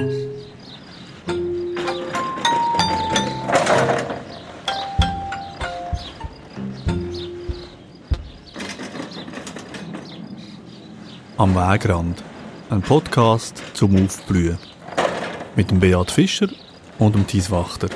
Am Wegrand. Ein Podcast zum Aufblühen. Mit dem Beat Fischer und dem Thies Wachter.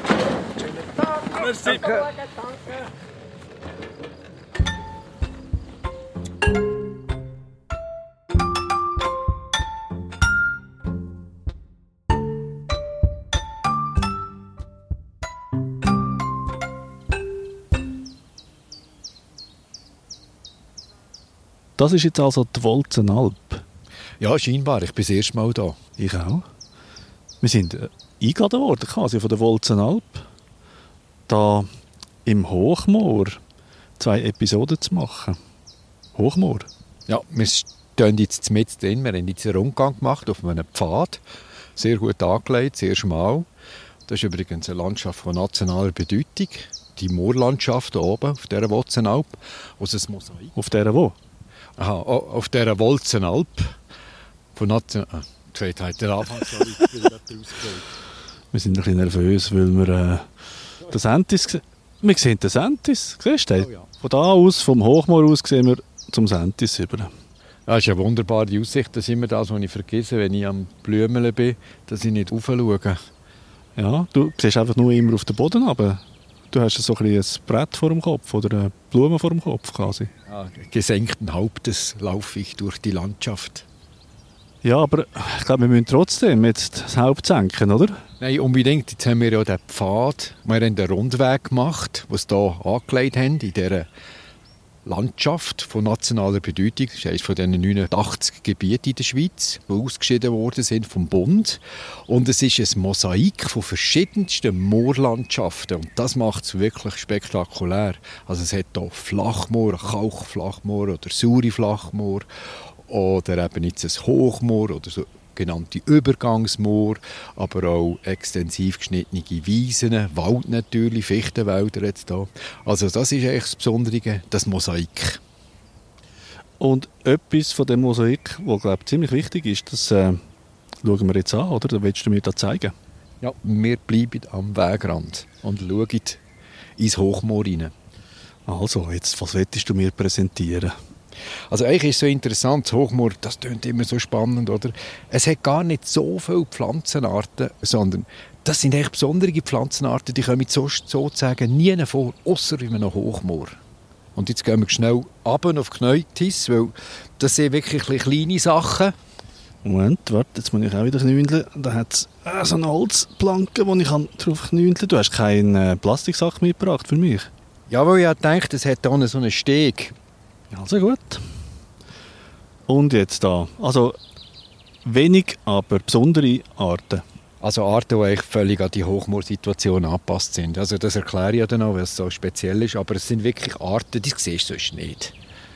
Das ist jetzt also die Wolzenalp. Ja, scheinbar. Ich bin das erste Mal da. Ich auch. Wir sind äh, eingeladen worden quasi von der Wolzenalp, da im Hochmoor zwei Episoden zu machen. Hochmoor. Ja, wir stehen jetzt mit drin. Wir haben jetzt einen Rundgang gemacht auf einem Pfad. Sehr gut angelegt, sehr schmal. Das ist übrigens eine Landschaft von nationaler Bedeutung. Die Moorlandschaft oben auf dieser Wolzenalp. Also ein Mosaik. Auf der wo? Aha, auf dieser Wolzenalp. Von Nation... Ah, der Anfang, sorry, ich bin Wir sind ein bisschen nervös, weil wir äh, den Sentis sehen. Wir sehen den Sentis, siehst du? Oh ja. Von da aus, vom Hochmoor aus, sehen wir zum Sentis über. Das ist eine wunderbare Aussicht. Das ist immer das, was ich vergesse, wenn ich am Blümeln bin, dass ich nicht raufschaue. Ja, du siehst einfach nur immer auf den Boden runter. Du hast so ein, ein Brett vor dem Kopf oder eine Blume vor dem Kopf quasi. Ja, gesenkten Hauptes laufe ich durch die Landschaft. Ja, aber ich glaube, wir müssen trotzdem jetzt das Haupt senken, oder? Nein, unbedingt. Jetzt haben wir ja den Pfad, wir haben den Rundweg gemacht, den sie hier angelegt haben, in dieser Landschaft von nationaler Bedeutung. Das ist eines von den 89 Gebieten in der Schweiz, die ausgeschieden worden sind vom Bund. Und es ist ein Mosaik von verschiedensten Moorlandschaften. Und das macht es wirklich spektakulär. Also es hat hier Flachmoor, Kalkflachmoor oder saure Flachmoor oder eben jetzt ein Hochmoor oder so genannte Übergangsmoor, aber auch extensiv geschnittene Wiesen, Wald natürlich, Fichtenwälder jetzt da. Also das ist eigentlich das Besondere, das Mosaik. Und etwas von dem Mosaik, das glaube ziemlich wichtig ist, das äh, schauen wir jetzt an, oder? Das willst du mir da zeigen? Ja, wir bleiben am Wegrand und schauen ins Hochmoor rein. Also, jetzt, was willst du mir präsentieren? Also eigentlich ist es so interessant, das Hochmoor, das klingt immer so spannend, oder? Es hat gar nicht so viele Pflanzenarten, sondern das sind echt besondere Pflanzenarten, die kommen so, sozusagen nie vor, außer in einem Hochmoor. Und jetzt gehen wir schnell runter auf Kneutis, weil das sind wirklich kleine Sachen. Moment, warte, jetzt muss ich auch wieder knündeln. Da hat es äh, so eine Holzplanke, wo ich drauf knündeln kann. Du hast keine äh, Plastiksache mitgebracht für mich? Ja, weil ich dachte, es hat hier so einen Steg. Also gut. Und jetzt da. Also wenig, aber besondere Arten. Also Arten, die eigentlich völlig an die Hochmoorsituation angepasst sind. Also das erkläre ich ja dann auch, weil es so speziell ist. Aber es sind wirklich Arten, die siehst du sonst nicht.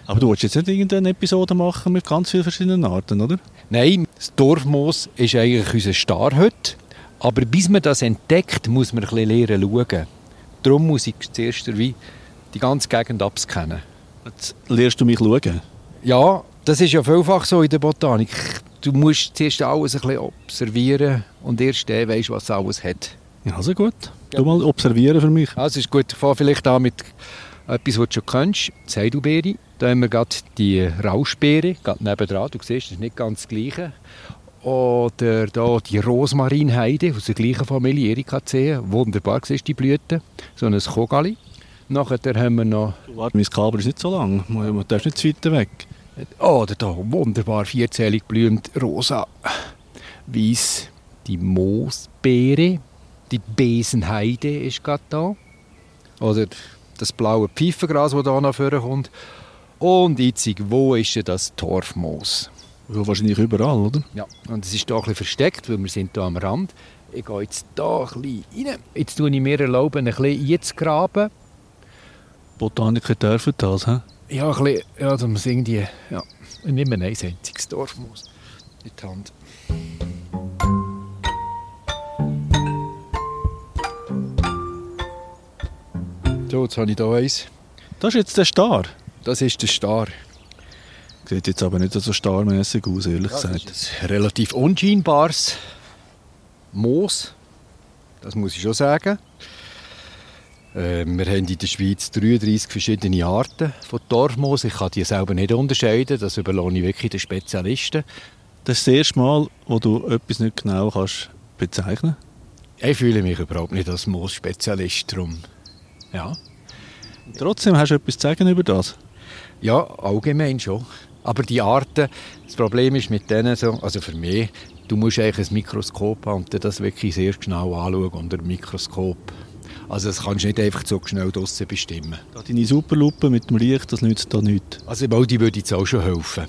Aber du willst jetzt nicht irgendeine Episode machen mit ganz vielen verschiedenen Arten, oder? Nein, das Dorfmoos ist eigentlich unser Star heute. Aber bis man das entdeckt, muss man ein bisschen lernen schauen. Darum muss ich zuerst die ganze Gegend abscannen. Jetzt lernst du mich schauen? Ja, das ist ja vielfach so in der Botanik. Du musst zuerst alles ein bisschen observieren und erst dann weißt, was alles hat. Ja, also gut. Du mal observieren für mich. Also ist gut. Ich fange vielleicht an mit etwas, was du schon kennst. Die Seidelbeere. Da haben wir gerade die Rauschbeere, gerade nebendran. Du siehst, das ist nicht ganz das Gleiche. Oder da die Rosmarinheide aus der gleichen Familie, Erikaceae. Wunderbar, siehst du die Blüten. So ein Kogali. Nachher haben wir noch... Warte, mein Kabel ist nicht so lang. Du darfst nicht zu weit weg. Oh, da wunderbar vierzählig blühend rosa, weiß die Moosbeere, die Besenheide ist gerade da. Oder das blaue Pfeifengras, das hier nach vorne kommt. Und jetzt, wo ist denn das Torfmoos? Ja, wahrscheinlich überall, oder? Ja, und es ist hier ein bisschen versteckt, weil wir sind hier am Rand. Ich gehe jetzt hier ein bisschen rein. Jetzt tue ich mir erlauben, ein bisschen einzugraben. Botaniker dürfen das, hä? Ja, ein bisschen, ja, dass man es irgendwie, ja, nicht mehr ein einziges Dorfmoos in die Hand. So, jetzt habe ich hier eins. Das ist jetzt der Star? Das ist der Star. Sieht jetzt aber nicht so starmäßig aus, ehrlich Ja, gesagt. das ist ein relativ unscheinbares Moos. Das muss ich schon sagen. Äh, wir haben in der Schweiz 33 verschiedene Arten von Dorfmoos. Ich kann die selber nicht unterscheiden. Das überlasse ich wirklich den Spezialisten. Das ist das erste Mal, wo du etwas nicht genau kannst bezeichnen Ich fühle mich überhaupt nicht als Moosspezialist. Darum. Ja. Trotzdem hast du etwas zu sagen über das? Ja, allgemein schon. Aber die Arten, das Problem ist mit denen so, also für mich, du musst eigentlich ein Mikroskop haben und das wirklich sehr genau anschauen unter dem Mikroskop. Also das kannst du nicht einfach so schnell draussen bestimmen. Deine Superlupe mit dem Licht, das nützt da nichts. Also die würde jetzt auch schon helfen.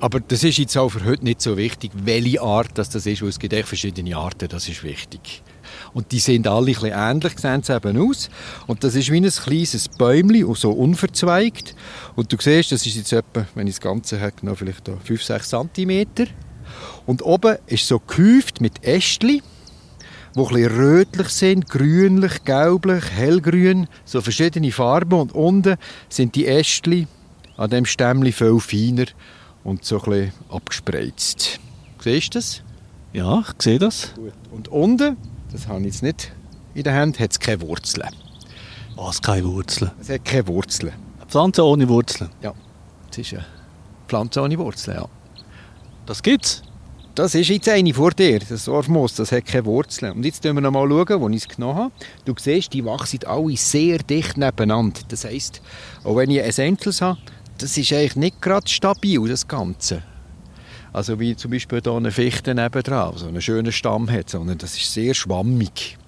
Aber das ist jetzt auch für heute nicht so wichtig, welche Art das, das ist, weil es gibt echt verschiedene Arten, das ist wichtig. Und die sehen alle ein bisschen ähnlich, sehen sie eben aus. Und das ist wie ein kleines Bäumchen, so unverzweigt. Und du siehst, das ist jetzt etwa, wenn ich das Ganze habe, noch vielleicht 5-6 cm. Und oben ist so gehäuft mit Ästchen, die ein bisschen rötlich sind, grünlich, gelblich, hellgrün, so verschiedene Farben. Und unten sind die Ästchen an dem Stämmchen viel feiner und so ein bisschen abgespreizt. Siehst du das? Ja, ich sehe das. Gut. Und unten das habe ich jetzt nicht in der Hand, hat es keine Wurzeln. Was, keine Wurzeln? Es hat keine Wurzeln. Eine Pflanze ohne Wurzeln? Ja, es ist eine Pflanze ohne Wurzeln, ja. Das gibt's? Das ist jetzt eine vor dir, das Orfmoos, das hat keine Wurzeln. Und jetzt schauen wir noch mal, wo ich es genommen habe. Du siehst, die wachsen alle sehr dicht nebeneinander. Das heisst, auch wenn ich Essentials habe, das ist eigentlich nicht gerade stabil, das Ganze. Also wie zum Beispiel hier eine Fichte nebendran, so einen schönen Stamm hat, sondern das ist sehr schwammig.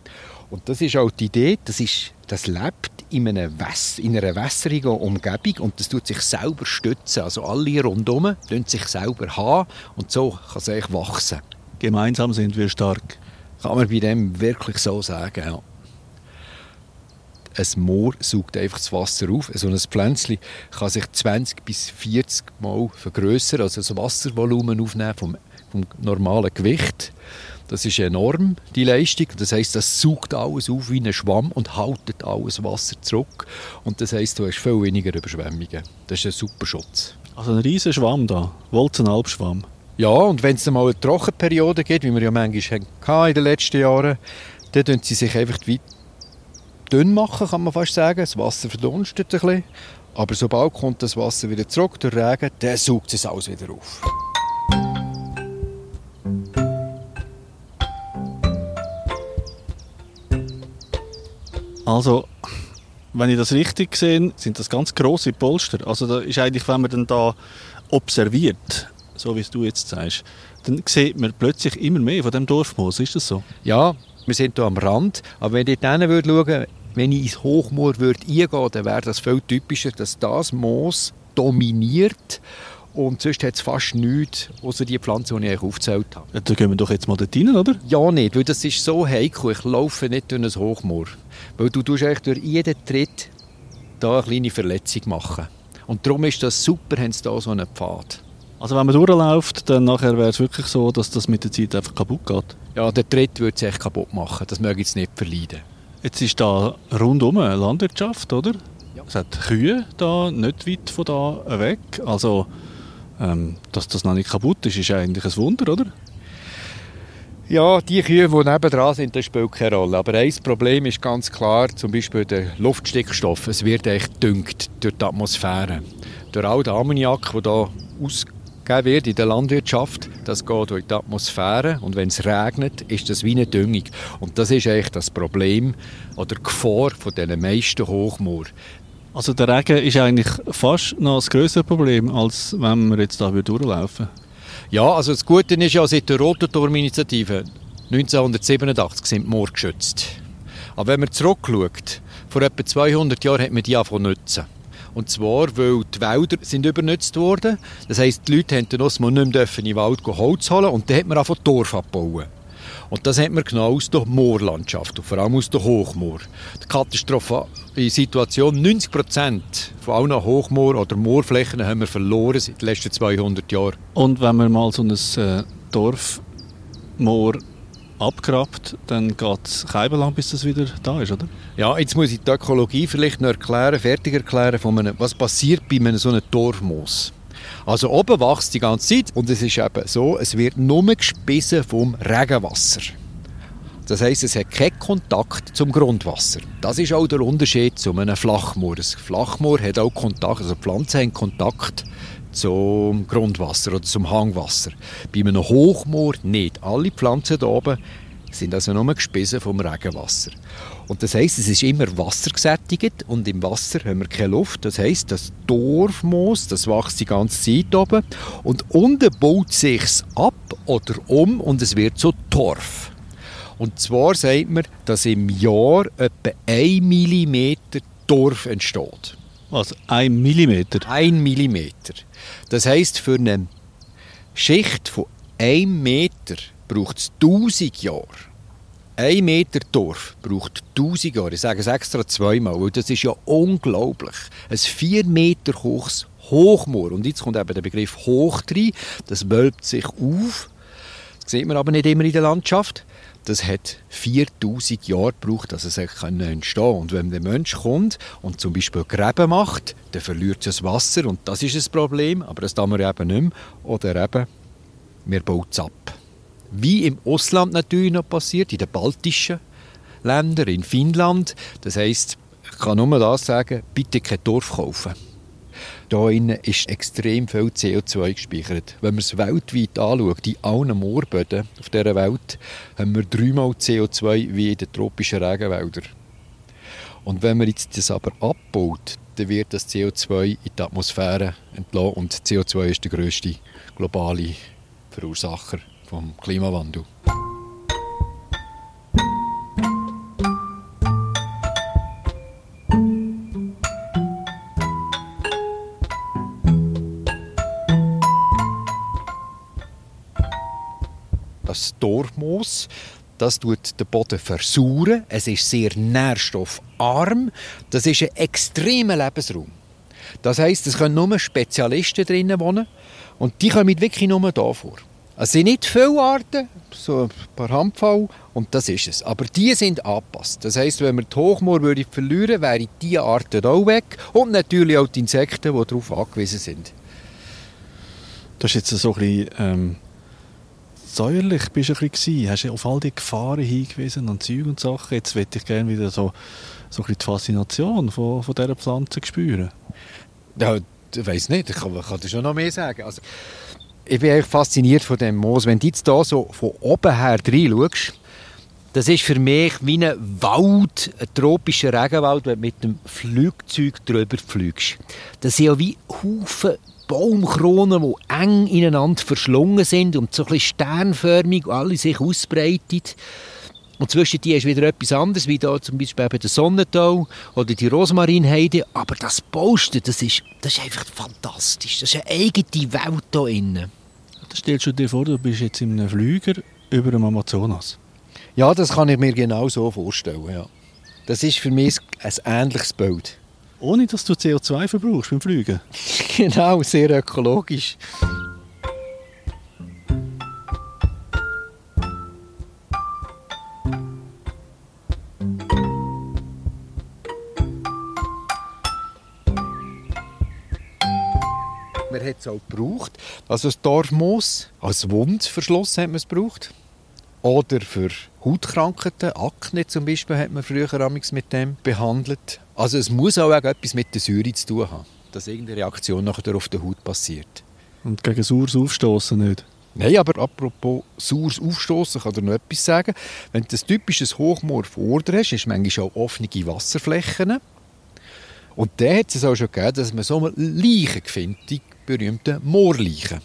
Und das ist auch die Idee, das, ist, das lebt in, einem Wäs in einer wässrigen Umgebung und das tut sich selber stützen. Also alle rundherum tun sich selber haben und so kann es eigentlich wachsen. Gemeinsam sind wir stark. Kann man bei dem wirklich so sagen, ja ein Moor saugt einfach das Wasser auf. So ein Pflänzchen kann sich 20 bis 40 Mal vergrößern, also das Wasservolumen aufnehmen vom, vom normalen Gewicht. Das ist enorm, die Leistung. Das heißt, das saugt alles auf wie ein Schwamm und haltet alles Wasser zurück. Und das heißt, du hast viel weniger Überschwemmungen. Das ist ein super Schutz. Also ein riesiger Schwamm da, Wolzenalpschwamm. Ja, und wenn es mal eine Trockenperiode gibt, wie wir ja manchmal hatten in den letzten Jahren, dann tun sie sich einfach weit dünn machen, kann man fast sagen. Das Wasser verdunstet ein bisschen. Aber sobald kommt das Wasser wieder zurück durch Regen, dann saugt es alles wieder auf. Also, wenn ich das richtig sehe, sind das ganz große Polster. Also da ist eigentlich, wenn man dann da observiert, so wie es du jetzt sagst, dann sieht man plötzlich immer mehr von dem Dorfmoos. Ist das so? Ja, wir sind hier am Rand. Aber wenn ich dort würde schauen, wenn ich ins Hochmoor würde eingehen, dann wäre das viel typischer, dass das Moos dominiert und sonst hat es fast nichts, außer die Pflanze, die ich aufgezählt habe. Ja, da gehen wir doch jetzt mal dort rein, oder? Ja, nicht, weil das ist so heikel. Ich laufe nicht durch ein Hochmoor. Weil du tust eigentlich durch jeden Tritt da eine kleine Verletzung machen. Und darum ist das super, haben sie da so einen Pfad. Also wenn man durchläuft, dann nachher wäre es wirklich so, dass das mit der Zeit einfach kaputt geht? Ja, der Tritt würde es echt kaputt machen. Das möge ich jetzt nicht verleiden. Jetzt ist da rundum Landwirtschaft, oder? Ja. Es hat Kühe da, nicht weit von da weg. Also, ähm, dass das noch nicht kaputt ist, ist eigentlich ein Wunder, oder? Ja, die Kühe, die nebendran sind, das spielt keine Rolle. Aber ein Problem ist ganz klar, zum Beispiel der Luftstickstoff. Es wird echt düngt durch die Atmosphäre. Durch all den Ammoniak, der hier ausgeht gegeben wird in der Landwirtschaft, das geht durch die Atmosphäre und wenn es regnet, ist das wie eine Düngung. Und das ist eigentlich das Problem oder die Gefahr von den meisten Hochmoor. Also der Regen ist eigentlich fast noch ein grösseres Problem, als wenn wir jetzt da durchlaufen Ja, also das Gute ist ja, seit der Rotenturm-Initiative 1987 sind die Moor geschützt. Aber wenn man zurückschaut, vor etwa 200 Jahren hat man die angefangen nutzen. Und zwar, weil die Wälder sind übernutzt worden. Das heisst, die Leute haben noch nicht mehr in den Wald Holz holen und dann hat man einfach Dorf abbauen. Und das hat man genau aus der Moorlandschaft und vor allem aus der Hochmoor. Die katastrophale Situation, 90 Prozent von allen Hochmoor- oder Moorflächen haben wir verloren seit den letzten 200 Jahren. Und wenn man mal so ein äh, Dorfmoor abgrabt, dann geht es lang, bis das wieder da ist, oder? Ja, jetzt muss ich die Ökologie vielleicht noch erklären, fertig erklären, von einem, was passiert bei einem so einem Dorfmoos. Also oben wächst die ganze Zeit und es ist eben so, es wird nur gespissen vom Regenwasser. Das heißt, es hat keinen Kontakt zum Grundwasser. Das ist auch der Unterschied zu einem Flachmoor. Ein Flachmoor hat auch Kontakt, also Pflanzen haben Kontakt zum Grundwasser oder zum Hangwasser. Bei einem Hochmoor nicht. Alle Pflanzen hier oben sind also nur gespissen vom Regenwasser. Und das heißt, es ist immer wassergesättigt und im Wasser haben wir keine Luft. Das heißt, das Dorfmoos, das wächst die ganze Zeit oben und unten baut sich's ab oder um und es wird so Torf. Und zwar sagt man, dass im Jahr etwa 1 mm Torf entsteht. Also 1 mm? 1 mm. Das heisst, für eine Schicht von 1 Meter braucht es 1000 Jahre. Ein Meter Torf braucht 1000 Jahre. Ich sage es extra zweimal, weil das ist ja unglaublich. Ein 4 Meter hohes Hochmoor. Und jetzt kommt eben der Begriff hoch rein. Das wölbt sich auf. Das sieht man aber nicht immer in der Landschaft. Das hat 4000 Jahre gebraucht, dass es entstehen konnte. Und wenn der Mensch kommt und zum Beispiel Gräben macht, dann verliert es das Wasser und das ist ein Problem, aber das tun wir eben nicht mehr. Oder eben, wir bauen es ab. Wie im Ausland natürlich noch passiert, in den baltischen Ländern, in Finnland. Das heisst, ich kann nur das sagen, bitte kein Dorf kaufen. Hier ist extrem viel CO2 gespeichert. Wenn man es weltweit anschaut, in allen Moorböden auf dieser Welt, haben wir dreimal CO2 wie in den tropischen Regenwäldern. Und wenn man jetzt das aber abbaut, dann wird das CO2 in die Atmosphäre entlassen und CO2 ist der grösste globale Verursacher vom Klimawandel. Das Dorfmoos, das tut den Boden versauern. Es ist sehr nährstoffarm. Das ist ein extremer Lebensraum. Das heisst, es können nur Spezialisten drinnen wohnen und die kommen wirklich nur hier vor. Es sind nicht viele Arten, so ein paar Handvoll, und das ist es. Aber die sind angepasst. Das heisst, wenn wir die Hochmoor würde verlieren, wären diese Arten auch weg und natürlich auch die Insekten, die darauf angewiesen sind. Du hast jetzt so ein bisschen ähm, säuerlich bist du ein bisschen Hast du auf all die Gefahren hingewiesen und Zeug und Sachen. Jetzt möchte ich gerne wieder so, so ein bisschen die Faszination von, von dieser Pflanze spüren. Ja, ich weiß nicht, ich kann, ich kann dir schon noch mehr sagen. Also, ich bin eigentlich fasziniert von dem Moos. Wenn du jetzt hier so von oben her reinschaust, das ist für mich wie ein Wald, ein tropischer Regenwald, wenn du mit dem Flugzeug drüber fliegst. Das sind ja wie Haufen Baumkronen, die eng ineinander verschlungen sind und so ein bisschen sternförmig alle sich ausbreiten. Und zwischen die ist wieder etwas anderes, wie da zum Beispiel bei der Sonnentau oder die Rosmarinheide. Aber das Posten, das ist, das ist einfach fantastisch. Das ist eine eigene Welt hier innen. Das stellst du dir vor, du bist jetzt in einem Flüger über dem Amazonas. Ja, das kann ich mir genau so vorstellen. Ja. Das ist für mich ein ähnliches Bild. Ohne dass du CO2 verbrauchst beim Fliegen? genau, sehr ökologisch. Man hat es auch gebraucht. Also das Dorfmoos als Wundverschluss hat man es gebraucht. Oder für Hautkrankheiten, Akne zum Beispiel, hat man früher mit dem behandelt. Also es muss auch etwas mit der Säure zu tun haben, dass irgendeine Reaktion nachher auf der Haut passiert. Und gegen saures Aufstoßen nicht? Nein, aber apropos saures Aufstoßen, kann ich noch etwas sagen. Wenn du ein typisches Hochmoor vor dir hast, du manchmal auch offene Wasserflächen. Und da hat es auch schon gegeben, dass man so Leichen findet, die berühmten Moorleichen.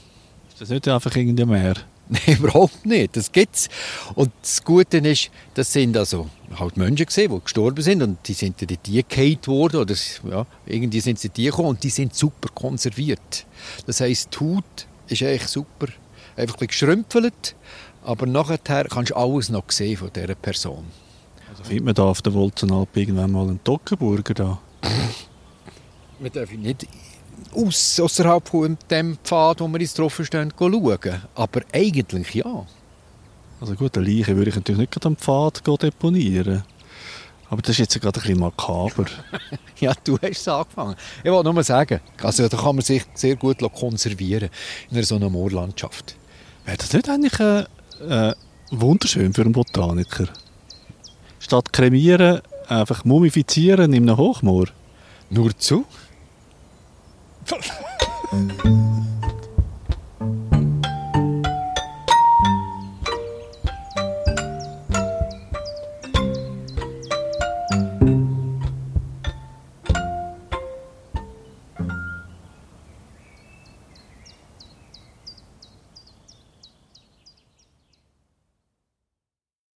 Ist das nicht einfach irgendein Meer? Nein, überhaupt nicht. Das gibt es. Und das Gute ist, das sind also halt Menschen gesehen, die gestorben sind und die sind in die gehalten worden oder ja, irgendwie sind sie die gekommen und die sind super konserviert. Das heisst, die Haut ist eigentlich super, einfach ein geschrümpfelt, aber nachher kannst du alles noch sehen von dieser Person. Also findet man da auf der Wolzenalp irgendwann mal einen Tockenburger da? man darf nicht aus, außerhalb von dem Pfad, wo wir uns drauf stehen, schauen. Aber eigentlich ja. Also gut, eine Leiche würde ich natürlich nicht am Pfad deponieren. Aber das ist jetzt gerade ein bisschen makaber. ja, du hast es angefangen. Ich wollte nur sagen, also da kann man sich sehr gut konservieren in einer so einer Moorlandschaft. Wäre das nicht eigentlich äh, äh, wunderschön für einen Botaniker? statt kremieren einfach mumifizieren in einem Hochmoor? Nur zu. 走う。